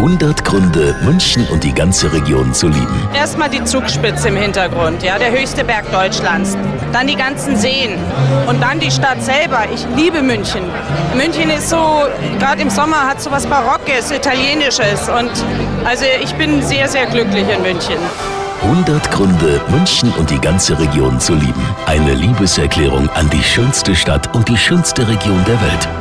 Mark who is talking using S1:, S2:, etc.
S1: 100 Gründe, München und die ganze Region zu lieben.
S2: Erstmal die Zugspitze im Hintergrund, ja, der höchste Berg Deutschlands. Dann die ganzen Seen und dann die Stadt selber. Ich liebe München. München ist so, gerade im Sommer hat so was Barockes, Italienisches und also ich bin sehr, sehr glücklich in München.
S1: 100 Gründe, München und die ganze Region zu lieben. Eine Liebeserklärung an die schönste Stadt und die schönste Region der Welt.